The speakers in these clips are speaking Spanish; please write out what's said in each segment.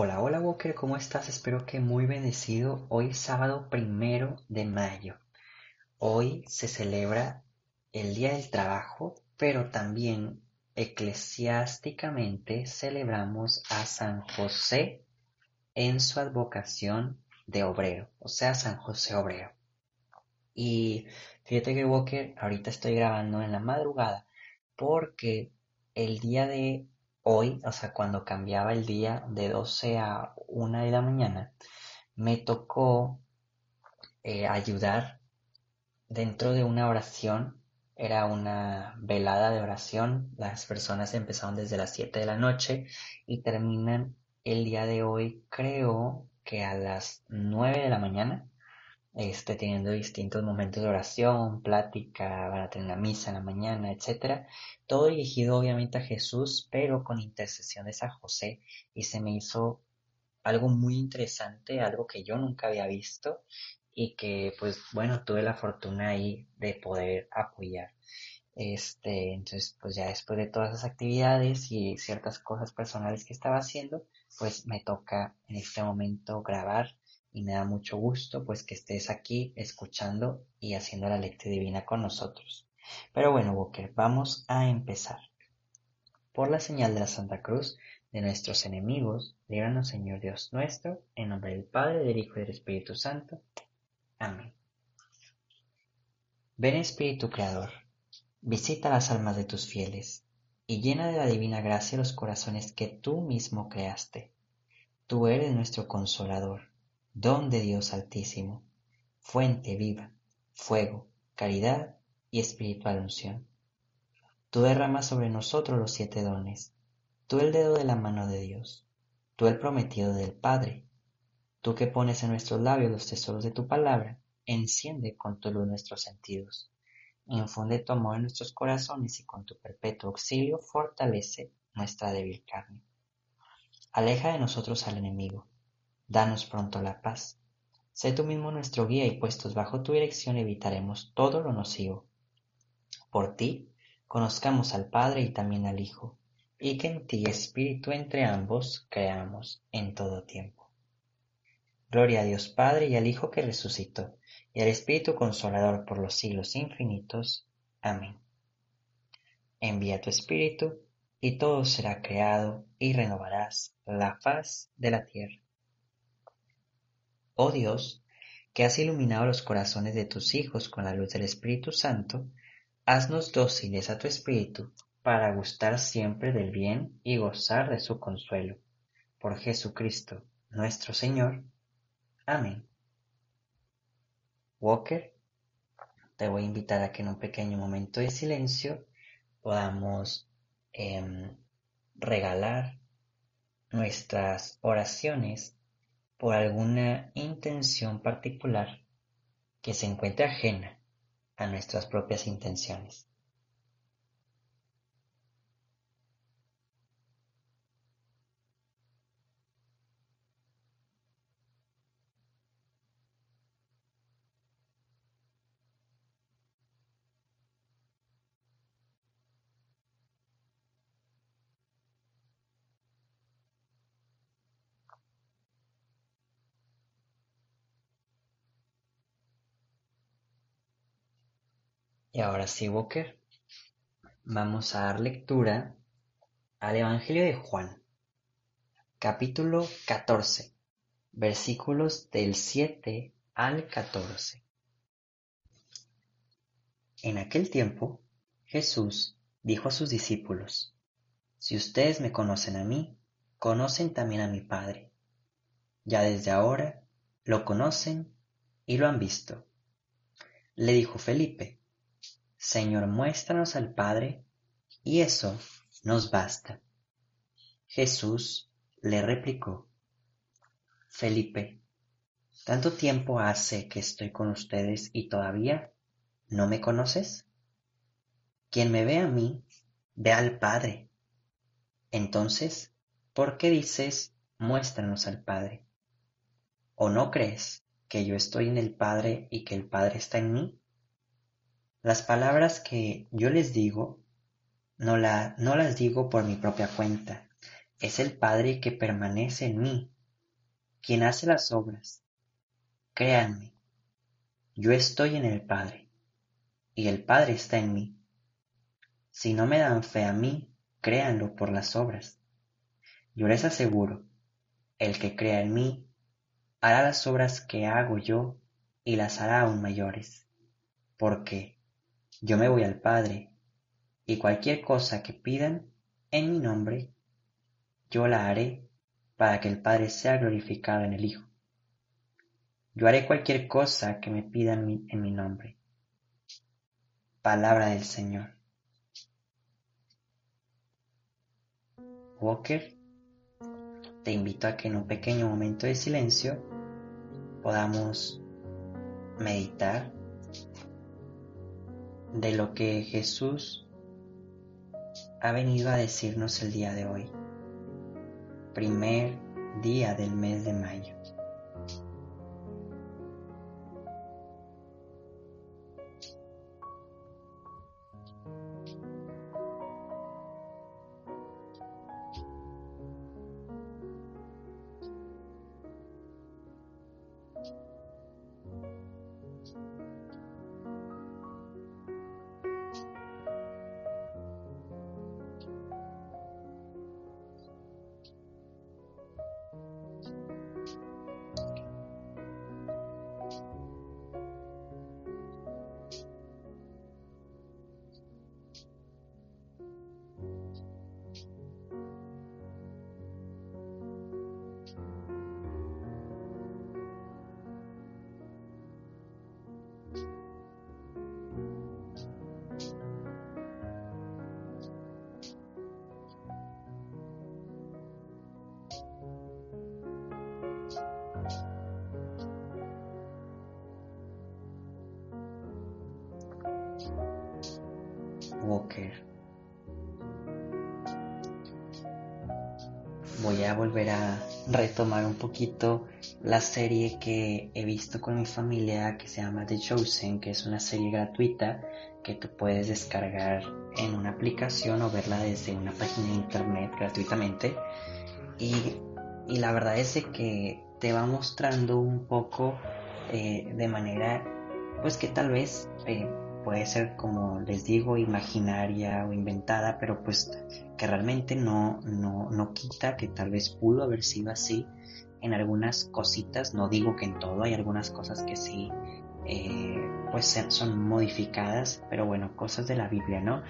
Hola, hola Walker, ¿cómo estás? Espero que muy bendecido. Hoy sábado primero de mayo. Hoy se celebra el Día del Trabajo, pero también eclesiásticamente celebramos a San José en su advocación de obrero, o sea, San José Obrero. Y fíjate que Walker, ahorita estoy grabando en la madrugada porque el día de hoy, o sea, cuando cambiaba el día de 12 a 1 de la mañana, me tocó eh, ayudar dentro de una oración. Era una velada de oración. Las personas empezaron desde las 7 de la noche y terminan el día de hoy, creo que a las 9 de la mañana este, teniendo distintos momentos de oración, plática, van a tener la misa en la mañana, etcétera. Todo dirigido obviamente a Jesús, pero con intercesión de San José. Y se me hizo algo muy interesante, algo que yo nunca había visto y que pues bueno, tuve la fortuna ahí de poder apoyar. Este, entonces pues ya después de todas esas actividades y ciertas cosas personales que estaba haciendo, pues me toca en este momento grabar y me da mucho gusto pues que estés aquí escuchando y haciendo la lectura divina con nosotros. Pero bueno, Walker, vamos a empezar. Por la señal de la Santa Cruz de nuestros enemigos, líbranos Señor Dios nuestro, en nombre del Padre, del Hijo y del Espíritu Santo. Amén. Ven Espíritu Creador, visita las almas de tus fieles, y llena de la divina gracia los corazones que tú mismo creaste. Tú eres nuestro consolador don de Dios Altísimo, fuente viva, fuego, caridad y espiritual unción. Tú derramas sobre nosotros los siete dones, tú el dedo de la mano de Dios, tú el prometido del Padre, tú que pones en nuestros labios los tesoros de tu palabra, enciende con tu luz nuestros sentidos, infunde tu amor en nuestros corazones y con tu perpetuo auxilio fortalece nuestra débil carne. Aleja de nosotros al enemigo, Danos pronto la paz. Sé tú mismo nuestro guía y puestos bajo tu dirección evitaremos todo lo nocivo. Por ti, conozcamos al Padre y también al Hijo, y que en ti, Espíritu, entre ambos, creamos en todo tiempo. Gloria a Dios Padre y al Hijo que resucitó, y al Espíritu Consolador por los siglos infinitos. Amén. Envía tu Espíritu, y todo será creado, y renovarás la faz de la tierra. Oh Dios, que has iluminado los corazones de tus hijos con la luz del Espíritu Santo, haznos dóciles a tu Espíritu para gustar siempre del bien y gozar de su consuelo. Por Jesucristo nuestro Señor. Amén. Walker, te voy a invitar a que en un pequeño momento de silencio podamos em, regalar nuestras oraciones por alguna intención particular que se encuentre ajena a nuestras propias intenciones. Y ahora sí, Walker, vamos a dar lectura al Evangelio de Juan, capítulo 14, versículos del 7 al 14. En aquel tiempo, Jesús dijo a sus discípulos, Si ustedes me conocen a mí, conocen también a mi Padre. Ya desde ahora lo conocen y lo han visto. Le dijo Felipe, Señor, muéstranos al Padre, y eso nos basta. Jesús le replicó, Felipe, ¿tanto tiempo hace que estoy con ustedes y todavía no me conoces? Quien me ve a mí, ve al Padre. Entonces, ¿por qué dices, muéstranos al Padre? ¿O no crees que yo estoy en el Padre y que el Padre está en mí? Las palabras que yo les digo no, la, no las digo por mi propia cuenta. es el Padre que permanece en mí, quien hace las obras. Créanme, yo estoy en el Padre, y el Padre está en mí. Si no me dan fe a mí, créanlo por las obras. Yo les aseguro, el que crea en mí, hará las obras que hago yo y las hará aún mayores, porque yo me voy al Padre, y cualquier cosa que pidan en mi nombre, yo la haré para que el Padre sea glorificado en el Hijo. Yo haré cualquier cosa que me pidan en mi nombre. Palabra del Señor. Walker, te invito a que en un pequeño momento de silencio podamos meditar de lo que Jesús ha venido a decirnos el día de hoy, primer día del mes de mayo. Voy a volver a retomar un poquito la serie que he visto con mi familia que se llama The Chosen, que es una serie gratuita que tú puedes descargar en una aplicación o verla desde una página de internet gratuitamente. Y, y la verdad es que te va mostrando un poco eh, de manera pues que tal vez eh, puede ser como les digo imaginaria o inventada, pero pues que realmente no, no, no quita que tal vez pudo haber sido así en algunas cositas, no digo que en todo, hay algunas cosas que sí eh, pues son modificadas, pero bueno, cosas de la Biblia, ¿no?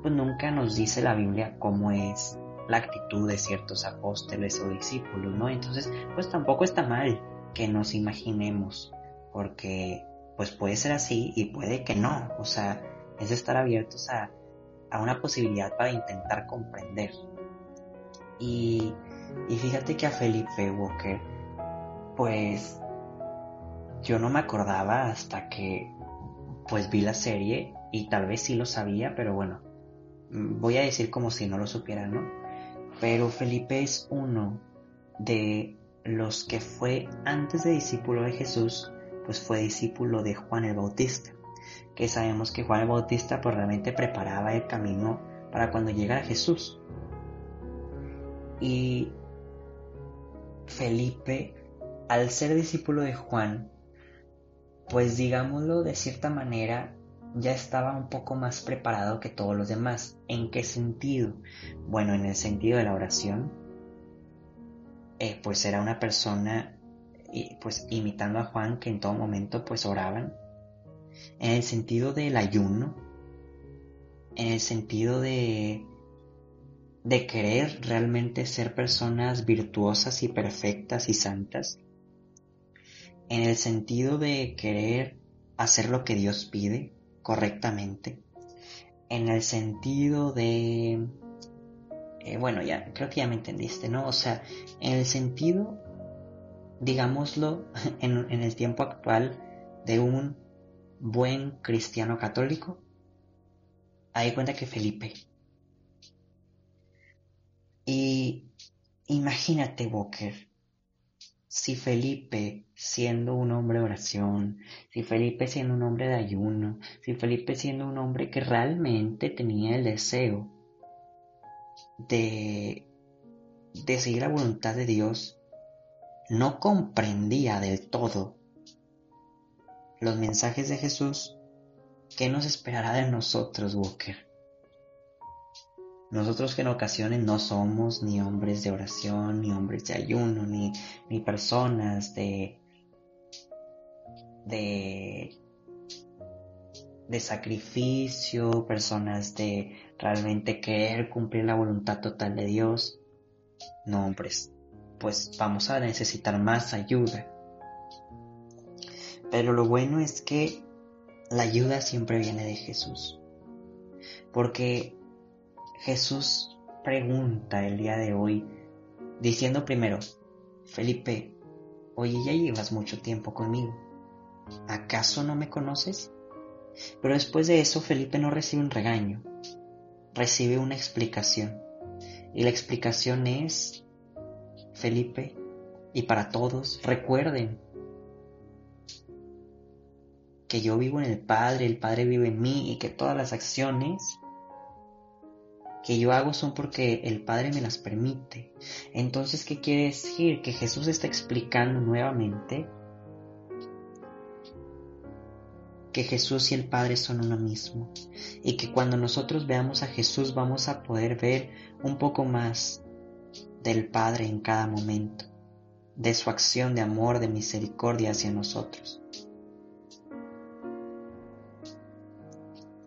Pues nunca nos dice la Biblia cómo es la actitud de ciertos apóstoles o discípulos, ¿no? Entonces, pues tampoco está mal que nos imaginemos, porque pues puede ser así y puede que no. O sea, es estar abiertos a, una posibilidad para intentar comprender. Y, y fíjate que a Felipe Walker, pues yo no me acordaba hasta que pues vi la serie y tal vez sí lo sabía, pero bueno, voy a decir como si no lo supiera, ¿no? Pero Felipe es uno de los que fue antes de discípulo de Jesús, pues fue discípulo de Juan el Bautista, que sabemos que Juan el Bautista pues realmente preparaba el camino para cuando llegara Jesús. Y Felipe, al ser discípulo de Juan, pues digámoslo de cierta manera, ya estaba un poco más preparado que todos los demás. ¿En qué sentido? Bueno, en el sentido de la oración, eh, pues era una persona y pues imitando a Juan que en todo momento pues oraban, en el sentido del ayuno, en el sentido de de querer realmente ser personas virtuosas y perfectas y santas, en el sentido de querer hacer lo que Dios pide correctamente, en el sentido de, eh, bueno, ya creo que ya me entendiste, ¿no? O sea, en el sentido digámoslo, en, el tiempo actual de un buen cristiano católico, hay cuenta que Felipe. Y imagínate, Walker, si Felipe siendo un hombre de oración, si Felipe siendo un hombre de ayuno, si Felipe siendo un hombre que realmente tenía el deseo de de seguir la voluntad de Dios, no comprendía del todo los mensajes de Jesús, ¿qué nos esperará de nosotros, Walker? Nosotros que en ocasiones no somos ni hombres de oración, ni hombres de ayuno, ni, ni personas de, de, de sacrificio, personas de realmente querer cumplir la voluntad total de Dios. No, hombres, pues vamos a necesitar más ayuda. Pero lo bueno es que la ayuda siempre viene de Jesús. Porque Jesús pregunta el día de hoy, diciendo primero, Felipe, oye, ya llevas mucho tiempo conmigo. ¿Acaso no me conoces? Pero después de eso, Felipe no recibe un regaño, recibe una explicación. Y la explicación es, Felipe, y para todos, recuerden que yo vivo en el Padre, el Padre vive en mí y que todas las acciones que yo hago son porque el Padre me las permite. Entonces, ¿qué quiere decir? Que Jesús está explicando nuevamente que Jesús y el Padre son uno mismo y que cuando nosotros veamos a Jesús vamos a poder ver un poco más del Padre en cada momento, de su acción de amor, de misericordia hacia nosotros.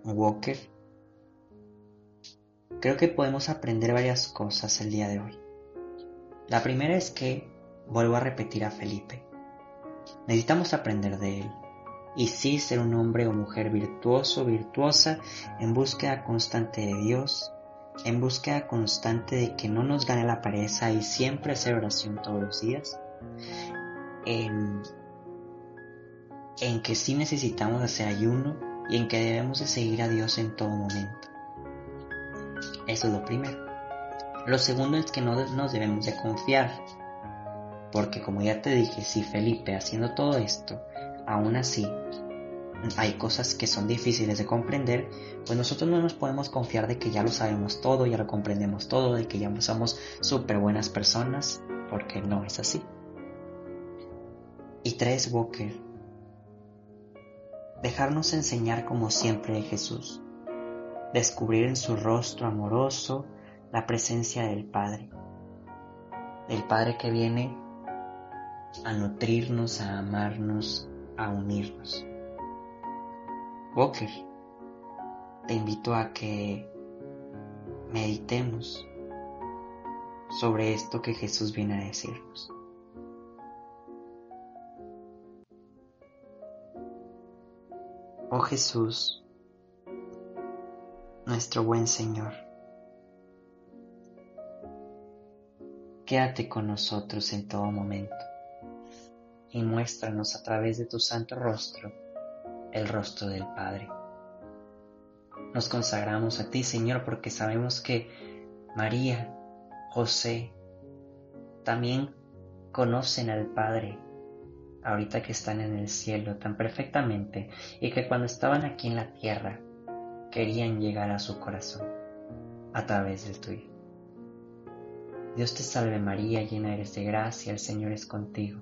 Walker creo que podemos aprender varias cosas el día de hoy. La primera es que, vuelvo a repetir a Felipe, necesitamos aprender de él y sí ser un hombre o mujer virtuoso, virtuosa, en búsqueda constante de Dios, en búsqueda constante de que no nos gane la pereza y siempre hacer oración todos los días, en, en que sí necesitamos hacer ayuno y en que debemos de seguir a Dios en todo momento. Eso es lo primero. Lo segundo es que no nos debemos de confiar. Porque como ya te dije, si Felipe haciendo todo esto, aún así hay cosas que son difíciles de comprender, pues nosotros no nos podemos confiar de que ya lo sabemos todo, ya lo comprendemos todo, de que ya somos súper buenas personas, porque no es así. Y tres, Walker, dejarnos enseñar como siempre de Jesús descubrir en su rostro amoroso la presencia del Padre, del Padre que viene a nutrirnos, a amarnos, a unirnos. Walker, te invito a que meditemos sobre esto que Jesús viene a decirnos. Oh Jesús, nuestro buen Señor. Quédate con nosotros en todo momento y muéstranos a través de tu santo rostro el rostro del Padre. Nos consagramos a ti, Señor, porque sabemos que María, José, también conocen al Padre ahorita que están en el cielo tan perfectamente y que cuando estaban aquí en la tierra querían llegar a su corazón a través del tuyo. Dios te salve María, llena eres de gracia, el Señor es contigo.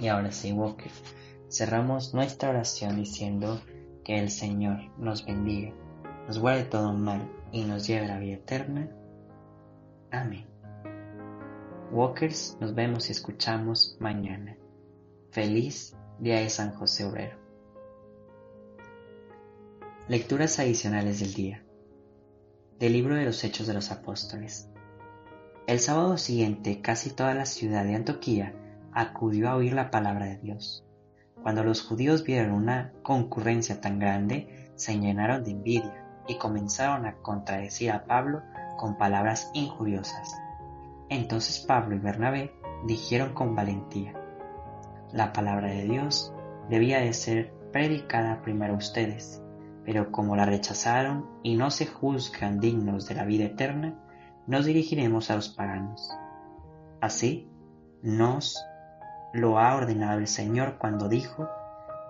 Y ahora sí, Walker, cerramos nuestra oración diciendo que el Señor nos bendiga, nos guarde todo mal y nos lleve a la vida eterna. Amén. Walkers, nos vemos y escuchamos mañana. Feliz Día de San José Obrero. Lecturas adicionales del día. Del libro de los Hechos de los Apóstoles. El sábado siguiente casi toda la ciudad de Antoquía acudió a oír la palabra de Dios. Cuando los judíos vieron una concurrencia tan grande, se llenaron de envidia y comenzaron a contradecir a Pablo con palabras injuriosas. Entonces Pablo y Bernabé dijeron con valentía, la palabra de Dios debía de ser predicada primero a ustedes, pero como la rechazaron y no se juzgan dignos de la vida eterna, nos dirigiremos a los paganos. Así nos lo ha ordenado el Señor cuando dijo,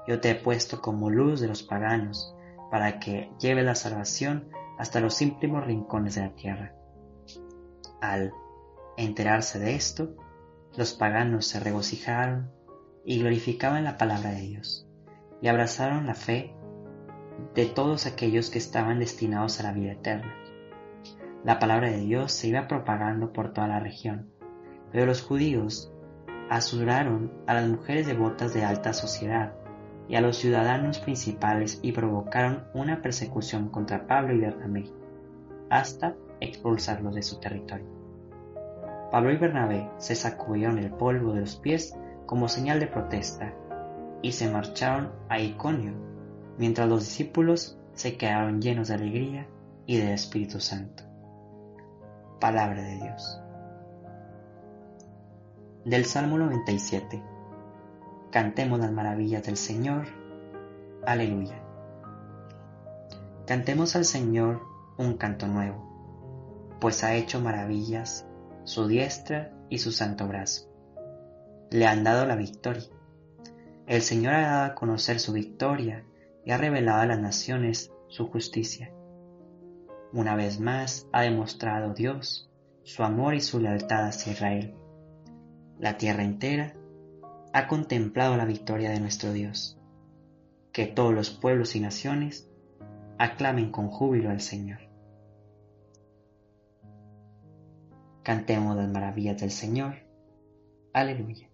yo te he puesto como luz de los paganos, para que lleve la salvación hasta los íntimos rincones de la tierra. Al enterarse de esto, los paganos se regocijaron y glorificaban la palabra de Dios, y abrazaron la fe de todos aquellos que estaban destinados a la vida eterna. La palabra de Dios se iba propagando por toda la región, pero los judíos asuraron a las mujeres devotas de alta sociedad y a los ciudadanos principales y provocaron una persecución contra Pablo y Bernabé, hasta expulsarlos de su territorio. Pablo y Bernabé se sacudieron el polvo de los pies como señal de protesta y se marcharon a Iconio, mientras los discípulos se quedaron llenos de alegría y del Espíritu Santo. Palabra de Dios. Del Salmo 97. Cantemos las maravillas del Señor. Aleluya. Cantemos al Señor un canto nuevo, pues ha hecho maravillas su diestra y su santo brazo. Le han dado la victoria. El Señor ha dado a conocer su victoria y ha revelado a las naciones su justicia. Una vez más ha demostrado Dios su amor y su lealtad hacia Israel la tierra entera ha contemplado la victoria de nuestro Dios. Que todos los pueblos y naciones aclamen con júbilo al Señor. Cantemos las maravillas del Señor. Aleluya.